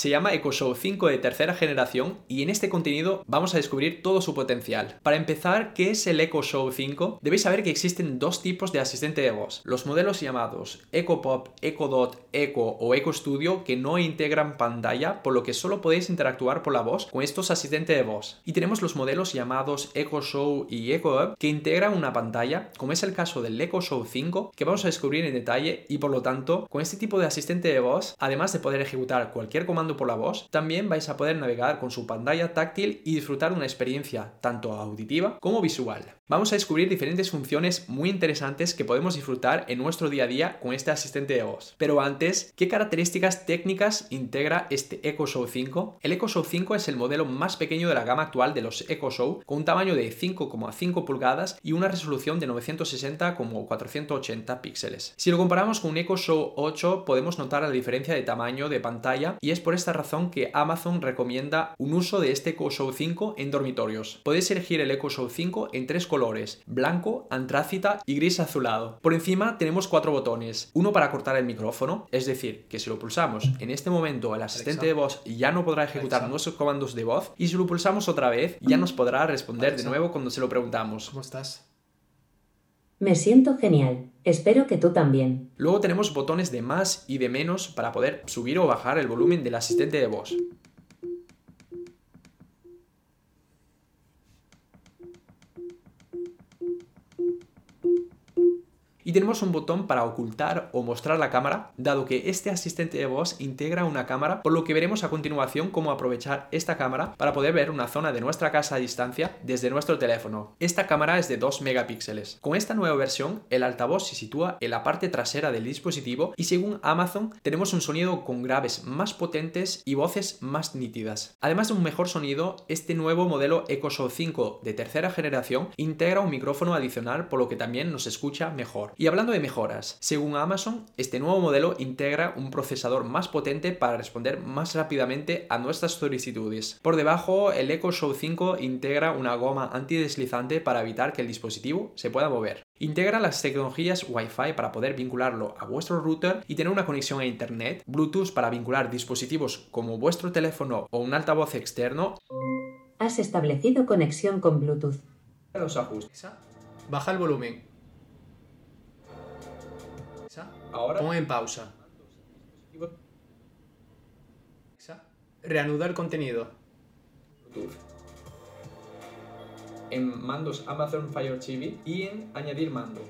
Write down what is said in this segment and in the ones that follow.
Se llama Echo Show 5 de tercera generación y en este contenido vamos a descubrir todo su potencial. Para empezar, ¿qué es el Echo Show 5? Debéis saber que existen dos tipos de asistente de voz. Los modelos llamados Echo Pop, Echo Dot, Echo o Echo Studio que no integran pantalla, por lo que solo podéis interactuar por la voz con estos asistentes de voz. Y tenemos los modelos llamados Echo Show y Echo Up que integran una pantalla, como es el caso del Echo Show 5, que vamos a descubrir en detalle y por lo tanto, con este tipo de asistente de voz, además de poder ejecutar cualquier comando por la voz, también vais a poder navegar con su pantalla táctil y disfrutar una experiencia tanto auditiva como visual. Vamos a descubrir diferentes funciones muy interesantes que podemos disfrutar en nuestro día a día con este asistente de voz. Pero antes, ¿qué características técnicas integra este Echo Show 5? El Echo Show 5 es el modelo más pequeño de la gama actual de los Echo Show, con un tamaño de 5,5 pulgadas y una resolución de 960 como 480 píxeles. Si lo comparamos con un Echo Show 8, podemos notar la diferencia de tamaño de pantalla y es por esta razón que Amazon recomienda un uso de este Echo Show 5 en dormitorios. Podéis elegir el Echo Show 5 en tres colores colores, blanco, antrácita y gris azulado. Por encima tenemos cuatro botones, uno para cortar el micrófono, es decir, que si lo pulsamos en este momento el asistente de voz ya no podrá ejecutar nuestros comandos de voz y si lo pulsamos otra vez ya nos podrá responder de nuevo cuando se lo preguntamos. ¿Cómo estás? Me siento genial. Espero que tú también. Luego tenemos botones de más y de menos para poder subir o bajar el volumen del asistente de voz. Y tenemos un botón para ocultar o mostrar la cámara, dado que este asistente de voz integra una cámara, por lo que veremos a continuación cómo aprovechar esta cámara para poder ver una zona de nuestra casa a distancia desde nuestro teléfono. Esta cámara es de 2 megapíxeles. Con esta nueva versión, el altavoz se sitúa en la parte trasera del dispositivo y según Amazon tenemos un sonido con graves más potentes y voces más nítidas. Además de un mejor sonido, este nuevo modelo Echo Show 5 de tercera generación integra un micrófono adicional por lo que también nos escucha mejor. Y hablando de mejoras, según Amazon, este nuevo modelo integra un procesador más potente para responder más rápidamente a nuestras solicitudes. Por debajo, el Echo Show 5 integra una goma antideslizante para evitar que el dispositivo se pueda mover. Integra las tecnologías Wi-Fi para poder vincularlo a vuestro router y tener una conexión a Internet, Bluetooth para vincular dispositivos como vuestro teléfono o un altavoz externo. Has establecido conexión con Bluetooth. Los ajustes. Baja el volumen. Ahora. Pon en pausa. Reanuda el contenido. En mandos Amazon Fire TV y en añadir mando.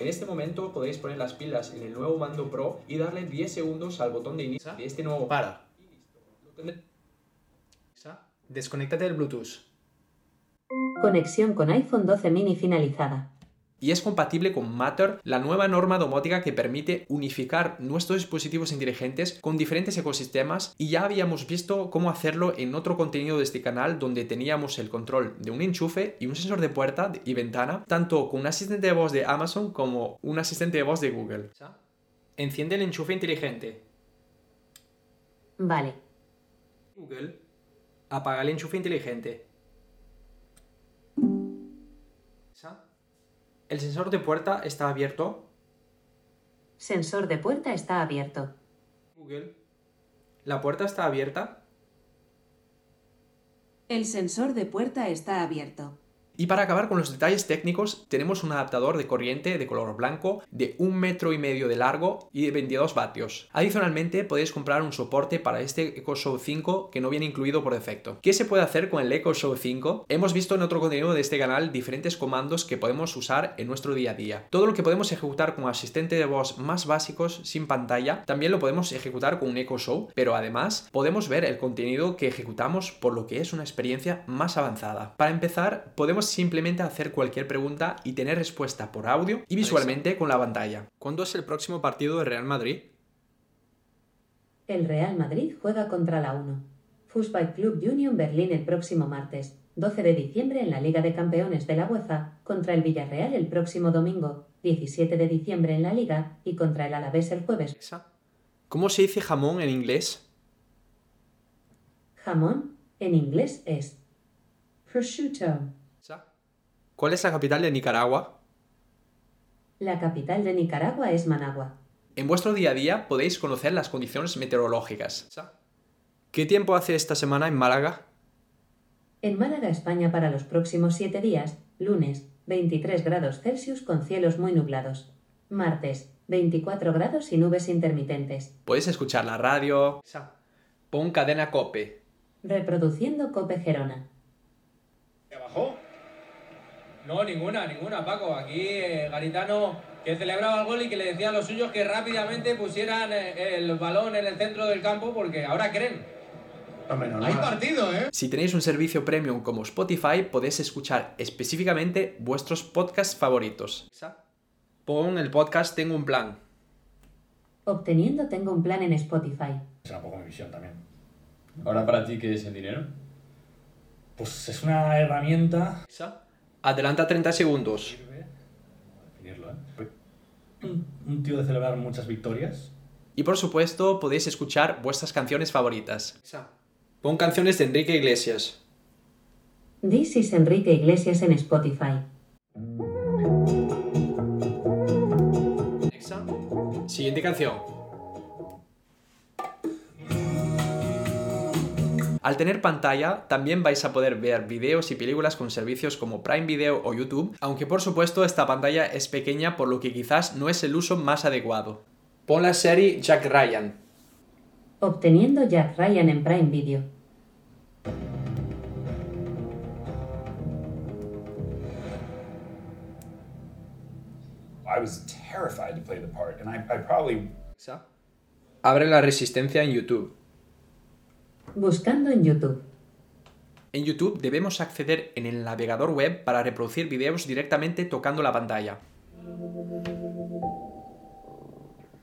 En este momento podéis poner las pilas en el nuevo mando Pro y darle 10 segundos al botón de inicio de este nuevo. Para. Desconéctate del Bluetooth. Conexión con iPhone 12 mini finalizada y es compatible con Matter, la nueva norma domótica que permite unificar nuestros dispositivos inteligentes con diferentes ecosistemas y ya habíamos visto cómo hacerlo en otro contenido de este canal donde teníamos el control de un enchufe y un sensor de puerta y ventana, tanto con un asistente de voz de Amazon como un asistente de voz de Google. Enciende el enchufe inteligente. Vale. Google, apaga el enchufe inteligente. ¿El sensor de puerta está abierto? Sensor de puerta está abierto. Google. ¿La puerta está abierta? El sensor de puerta está abierto. Y para acabar con los detalles técnicos, tenemos un adaptador de corriente de color blanco de un metro y medio de largo y de 22 vatios. Adicionalmente, podéis comprar un soporte para este Echo Show 5 que no viene incluido por defecto. ¿Qué se puede hacer con el Echo Show 5? Hemos visto en otro contenido de este canal diferentes comandos que podemos usar en nuestro día a día. Todo lo que podemos ejecutar con asistente de voz más básicos sin pantalla, también lo podemos ejecutar con un Echo Show, pero además podemos ver el contenido que ejecutamos por lo que es una experiencia más avanzada. Para empezar, podemos simplemente hacer cualquier pregunta y tener respuesta por audio y visualmente con la pantalla. ¿Cuándo es el próximo partido de Real Madrid? El Real Madrid juega contra la 1. Fußball Club Union Berlín el próximo martes, 12 de diciembre en la Liga de Campeones de la UEFA, contra el Villarreal el próximo domingo, 17 de diciembre en la Liga, y contra el Alavés el jueves. ¿Cómo se dice jamón en inglés? Jamón en inglés es prosciutto. ¿Cuál es la capital de Nicaragua? La capital de Nicaragua es Managua. En vuestro día a día podéis conocer las condiciones meteorológicas. ¿Qué tiempo hace esta semana en Málaga? En Málaga, España, para los próximos 7 días, lunes, 23 grados Celsius con cielos muy nublados. Martes, 24 grados y nubes intermitentes. Puedes escuchar la radio. Pon cadena cope. Reproduciendo Cope Gerona. ¿Te bajó? No, ninguna, ninguna, Paco. Aquí eh, Garitano que celebraba el gol y que le decía a los suyos que rápidamente pusieran eh, el balón en el centro del campo porque ahora creen. No, no. Hay partido, ¿eh? Si tenéis un servicio premium como Spotify, podéis escuchar específicamente vuestros podcasts favoritos. Pon el podcast Tengo un plan. Obteniendo tengo un plan en Spotify. Será un poco mi visión también. Ahora para ti, ¿qué es el dinero? Pues es una herramienta. Adelanta 30 segundos. Sirve. ¿cómo definirlo, ¿eh? Un, un tío de celebrar muchas victorias. Y por supuesto, podéis escuchar vuestras canciones favoritas. Pon canciones de Enrique Iglesias. This is Enrique Iglesias en Spotify. Siguiente canción. Al tener pantalla, también vais a poder ver videos y películas con servicios como Prime Video o YouTube, aunque por supuesto esta pantalla es pequeña por lo que quizás no es el uso más adecuado. Pon la serie Jack Ryan. Obteniendo Jack Ryan en Prime Video. I was terrified to play the part, and I, I probably Abre la resistencia en YouTube. Buscando en YouTube. En YouTube debemos acceder en el navegador web para reproducir videos directamente tocando la pantalla.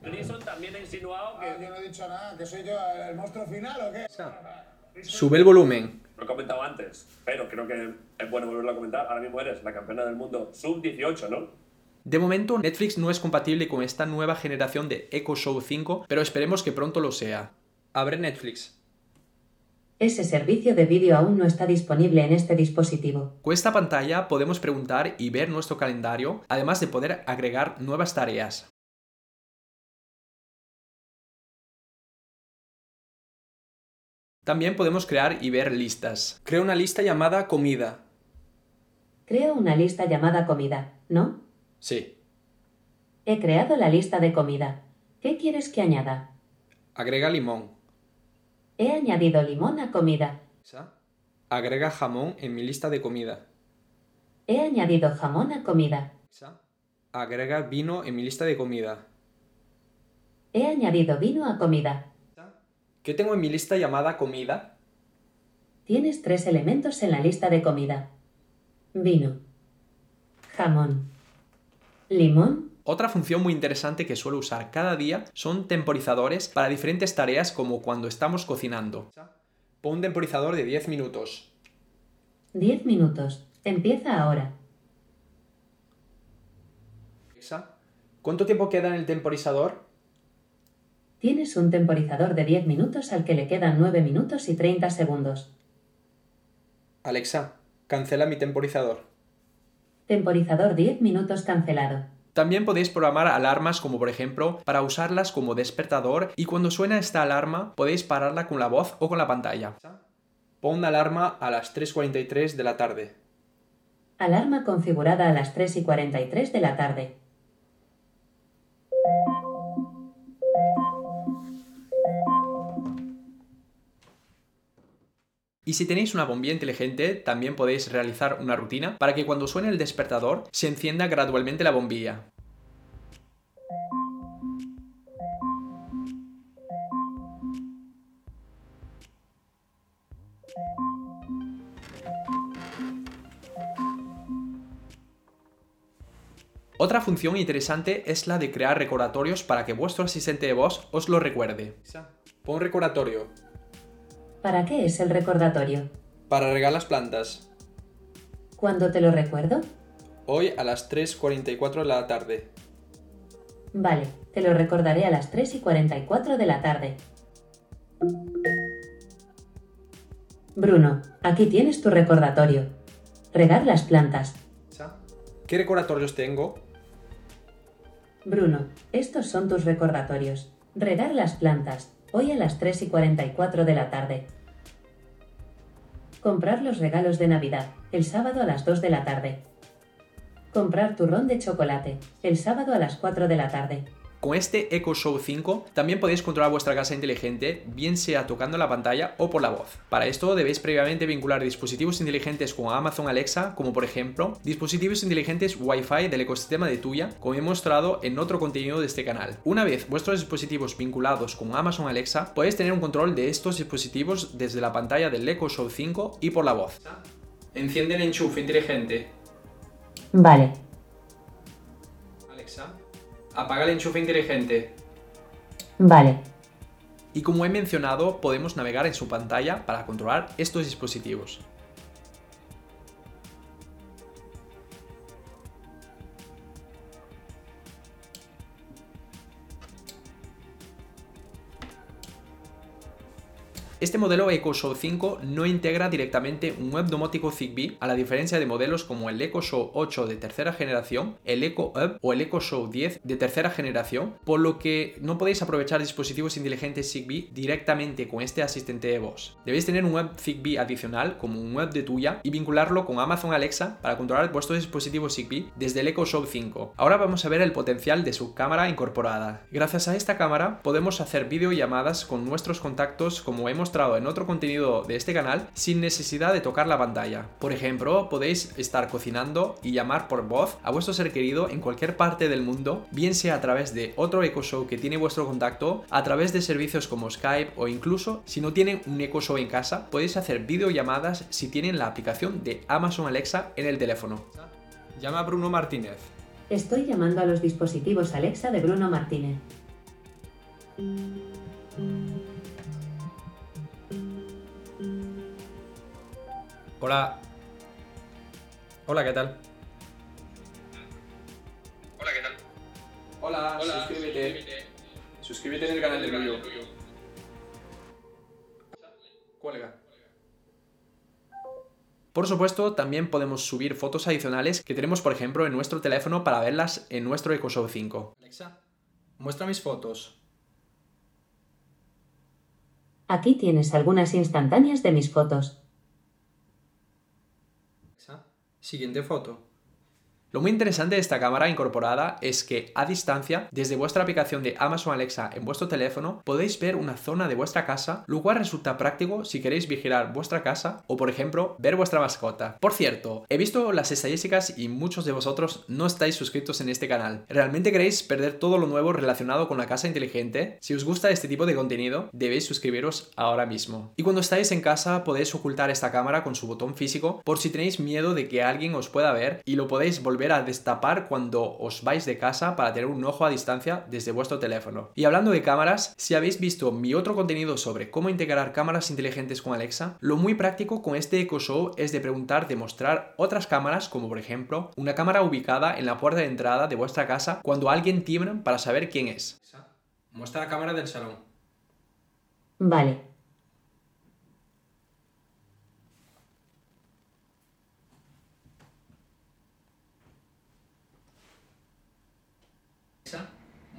Gleason también ha insinuado que... Yo no he dicho nada, que soy yo el monstruo final o qué. Sube el volumen. Lo he comentado antes, pero creo que es bueno volverlo a comentar. Ahora mismo eres la campeona del mundo sub-18, ¿no? De momento, Netflix no es compatible con esta nueva generación de Echo Show 5, pero esperemos que pronto lo sea. Abre Netflix. Ese servicio de vídeo aún no está disponible en este dispositivo. Con esta pantalla podemos preguntar y ver nuestro calendario, además de poder agregar nuevas tareas. También podemos crear y ver listas. Creo una lista llamada comida. Creo una lista llamada comida, ¿no? Sí. He creado la lista de comida. ¿Qué quieres que añada? Agrega limón. He añadido limón a comida. Agrega jamón en mi lista de comida. He añadido jamón a comida. Agrega vino en mi lista de comida. He añadido vino a comida. ¿Qué tengo en mi lista llamada comida? Tienes tres elementos en la lista de comida. Vino. Jamón. Limón. Otra función muy interesante que suelo usar cada día son temporizadores para diferentes tareas como cuando estamos cocinando. Pon un temporizador de 10 minutos. 10 minutos. Empieza ahora. Alexa, ¿Cuánto tiempo queda en el temporizador? Tienes un temporizador de 10 minutos al que le quedan 9 minutos y 30 segundos. Alexa, cancela mi temporizador. Temporizador 10 minutos cancelado. También podéis programar alarmas como por ejemplo para usarlas como despertador y cuando suena esta alarma podéis pararla con la voz o con la pantalla. Pon una alarma a las 3.43 de la tarde. Alarma configurada a las 3 y 43 de la tarde. Y si tenéis una bombilla inteligente, también podéis realizar una rutina para que cuando suene el despertador se encienda gradualmente la bombilla. Otra función interesante es la de crear recordatorios para que vuestro asistente de voz os lo recuerde. Pon recordatorio. ¿Para qué es el recordatorio? Para regar las plantas. ¿Cuándo te lo recuerdo? Hoy a las 3.44 de la tarde. Vale, te lo recordaré a las 3 y 44 de la tarde. Bruno, aquí tienes tu recordatorio. Regar las plantas. ¿Qué recordatorios tengo? Bruno, estos son tus recordatorios. Regar las plantas, Hoy a las 3 y 44 de la tarde. Comprar los regalos de Navidad, el sábado a las 2 de la tarde. Comprar turrón de chocolate, el sábado a las 4 de la tarde. Con este Echo Show 5 también podéis controlar vuestra casa inteligente, bien sea tocando la pantalla o por la voz. Para esto debéis previamente vincular dispositivos inteligentes con Amazon Alexa, como por ejemplo dispositivos inteligentes Wi-Fi del ecosistema de Tuya, como he mostrado en otro contenido de este canal. Una vez vuestros dispositivos vinculados con Amazon Alexa, podéis tener un control de estos dispositivos desde la pantalla del Echo Show 5 y por la voz. Enciende el enchufe inteligente. Vale. Apaga el enchufe inteligente. Vale. Y como he mencionado, podemos navegar en su pantalla para controlar estos dispositivos. Este modelo Echo Show 5 no integra directamente un web domótico Zigbee, a la diferencia de modelos como el Echo Show 8 de tercera generación, el Echo Hub o el Echo Show 10 de tercera generación, por lo que no podéis aprovechar dispositivos inteligentes Zigbee directamente con este asistente de voz. Debéis tener un web Zigbee adicional como un web de tuya y vincularlo con Amazon Alexa para controlar vuestros dispositivos Zigbee desde el Echo Show 5. Ahora vamos a ver el potencial de su cámara incorporada. Gracias a esta cámara podemos hacer videollamadas con nuestros contactos como hemos en otro contenido de este canal sin necesidad de tocar la pantalla. Por ejemplo, podéis estar cocinando y llamar por voz a vuestro ser querido en cualquier parte del mundo, bien sea a través de otro Echo Show que tiene vuestro contacto, a través de servicios como Skype o incluso si no tienen un Echo Show en casa, podéis hacer videollamadas si tienen la aplicación de Amazon Alexa en el teléfono. Llama a Bruno Martínez. Estoy llamando a los dispositivos Alexa de Bruno Martínez. Hola. Hola, ¿qué tal? Hola, ¿qué tal? Hola, suscríbete. Suscríbete en el canal de vídeo. Cuelga. Por supuesto, también podemos subir fotos adicionales que tenemos, por ejemplo, en nuestro teléfono para verlas en nuestro Echo Show 5. Alexa, muestra mis fotos. Aquí tienes algunas instantáneas de mis fotos. Alexa, siguiente foto. Lo muy interesante de esta cámara incorporada es que a distancia, desde vuestra aplicación de Amazon Alexa en vuestro teléfono, podéis ver una zona de vuestra casa, lo cual resulta práctico si queréis vigilar vuestra casa o, por ejemplo, ver vuestra mascota. Por cierto, he visto las estadísticas y muchos de vosotros no estáis suscritos en este canal. ¿Realmente queréis perder todo lo nuevo relacionado con la casa inteligente? Si os gusta este tipo de contenido, debéis suscribiros ahora mismo. Y cuando estáis en casa, podéis ocultar esta cámara con su botón físico por si tenéis miedo de que alguien os pueda ver y lo podéis volver a destapar cuando os vais de casa para tener un ojo a distancia desde vuestro teléfono. Y hablando de cámaras, si habéis visto mi otro contenido sobre cómo integrar cámaras inteligentes con Alexa, lo muy práctico con este Echo Show es de preguntar de mostrar otras cámaras como por ejemplo una cámara ubicada en la puerta de entrada de vuestra casa cuando alguien timbra para saber quién es. Muestra la cámara del salón. Vale. Alexa,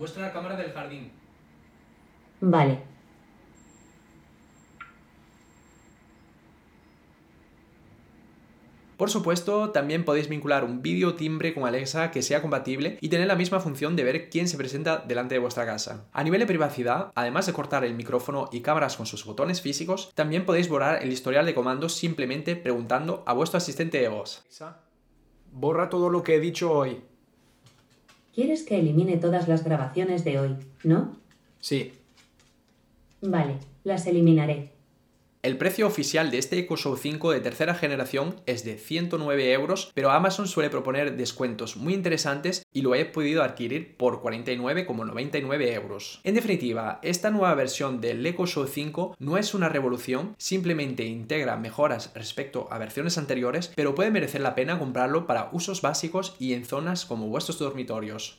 muestra la cámara del jardín. Vale. Por supuesto, también podéis vincular un vídeo timbre con Alexa que sea compatible y tener la misma función de ver quién se presenta delante de vuestra casa. A nivel de privacidad, además de cortar el micrófono y cámaras con sus botones físicos, también podéis borrar el historial de comandos simplemente preguntando a vuestro asistente de voz. Alexa, borra todo lo que he dicho hoy. ¿Quieres que elimine todas las grabaciones de hoy, no? Sí. Vale, las eliminaré. El precio oficial de este Echo Show 5 de tercera generación es de 109 euros, pero Amazon suele proponer descuentos muy interesantes y lo he podido adquirir por 49,99 euros. En definitiva, esta nueva versión del Echo Show 5 no es una revolución, simplemente integra mejoras respecto a versiones anteriores, pero puede merecer la pena comprarlo para usos básicos y en zonas como vuestros dormitorios.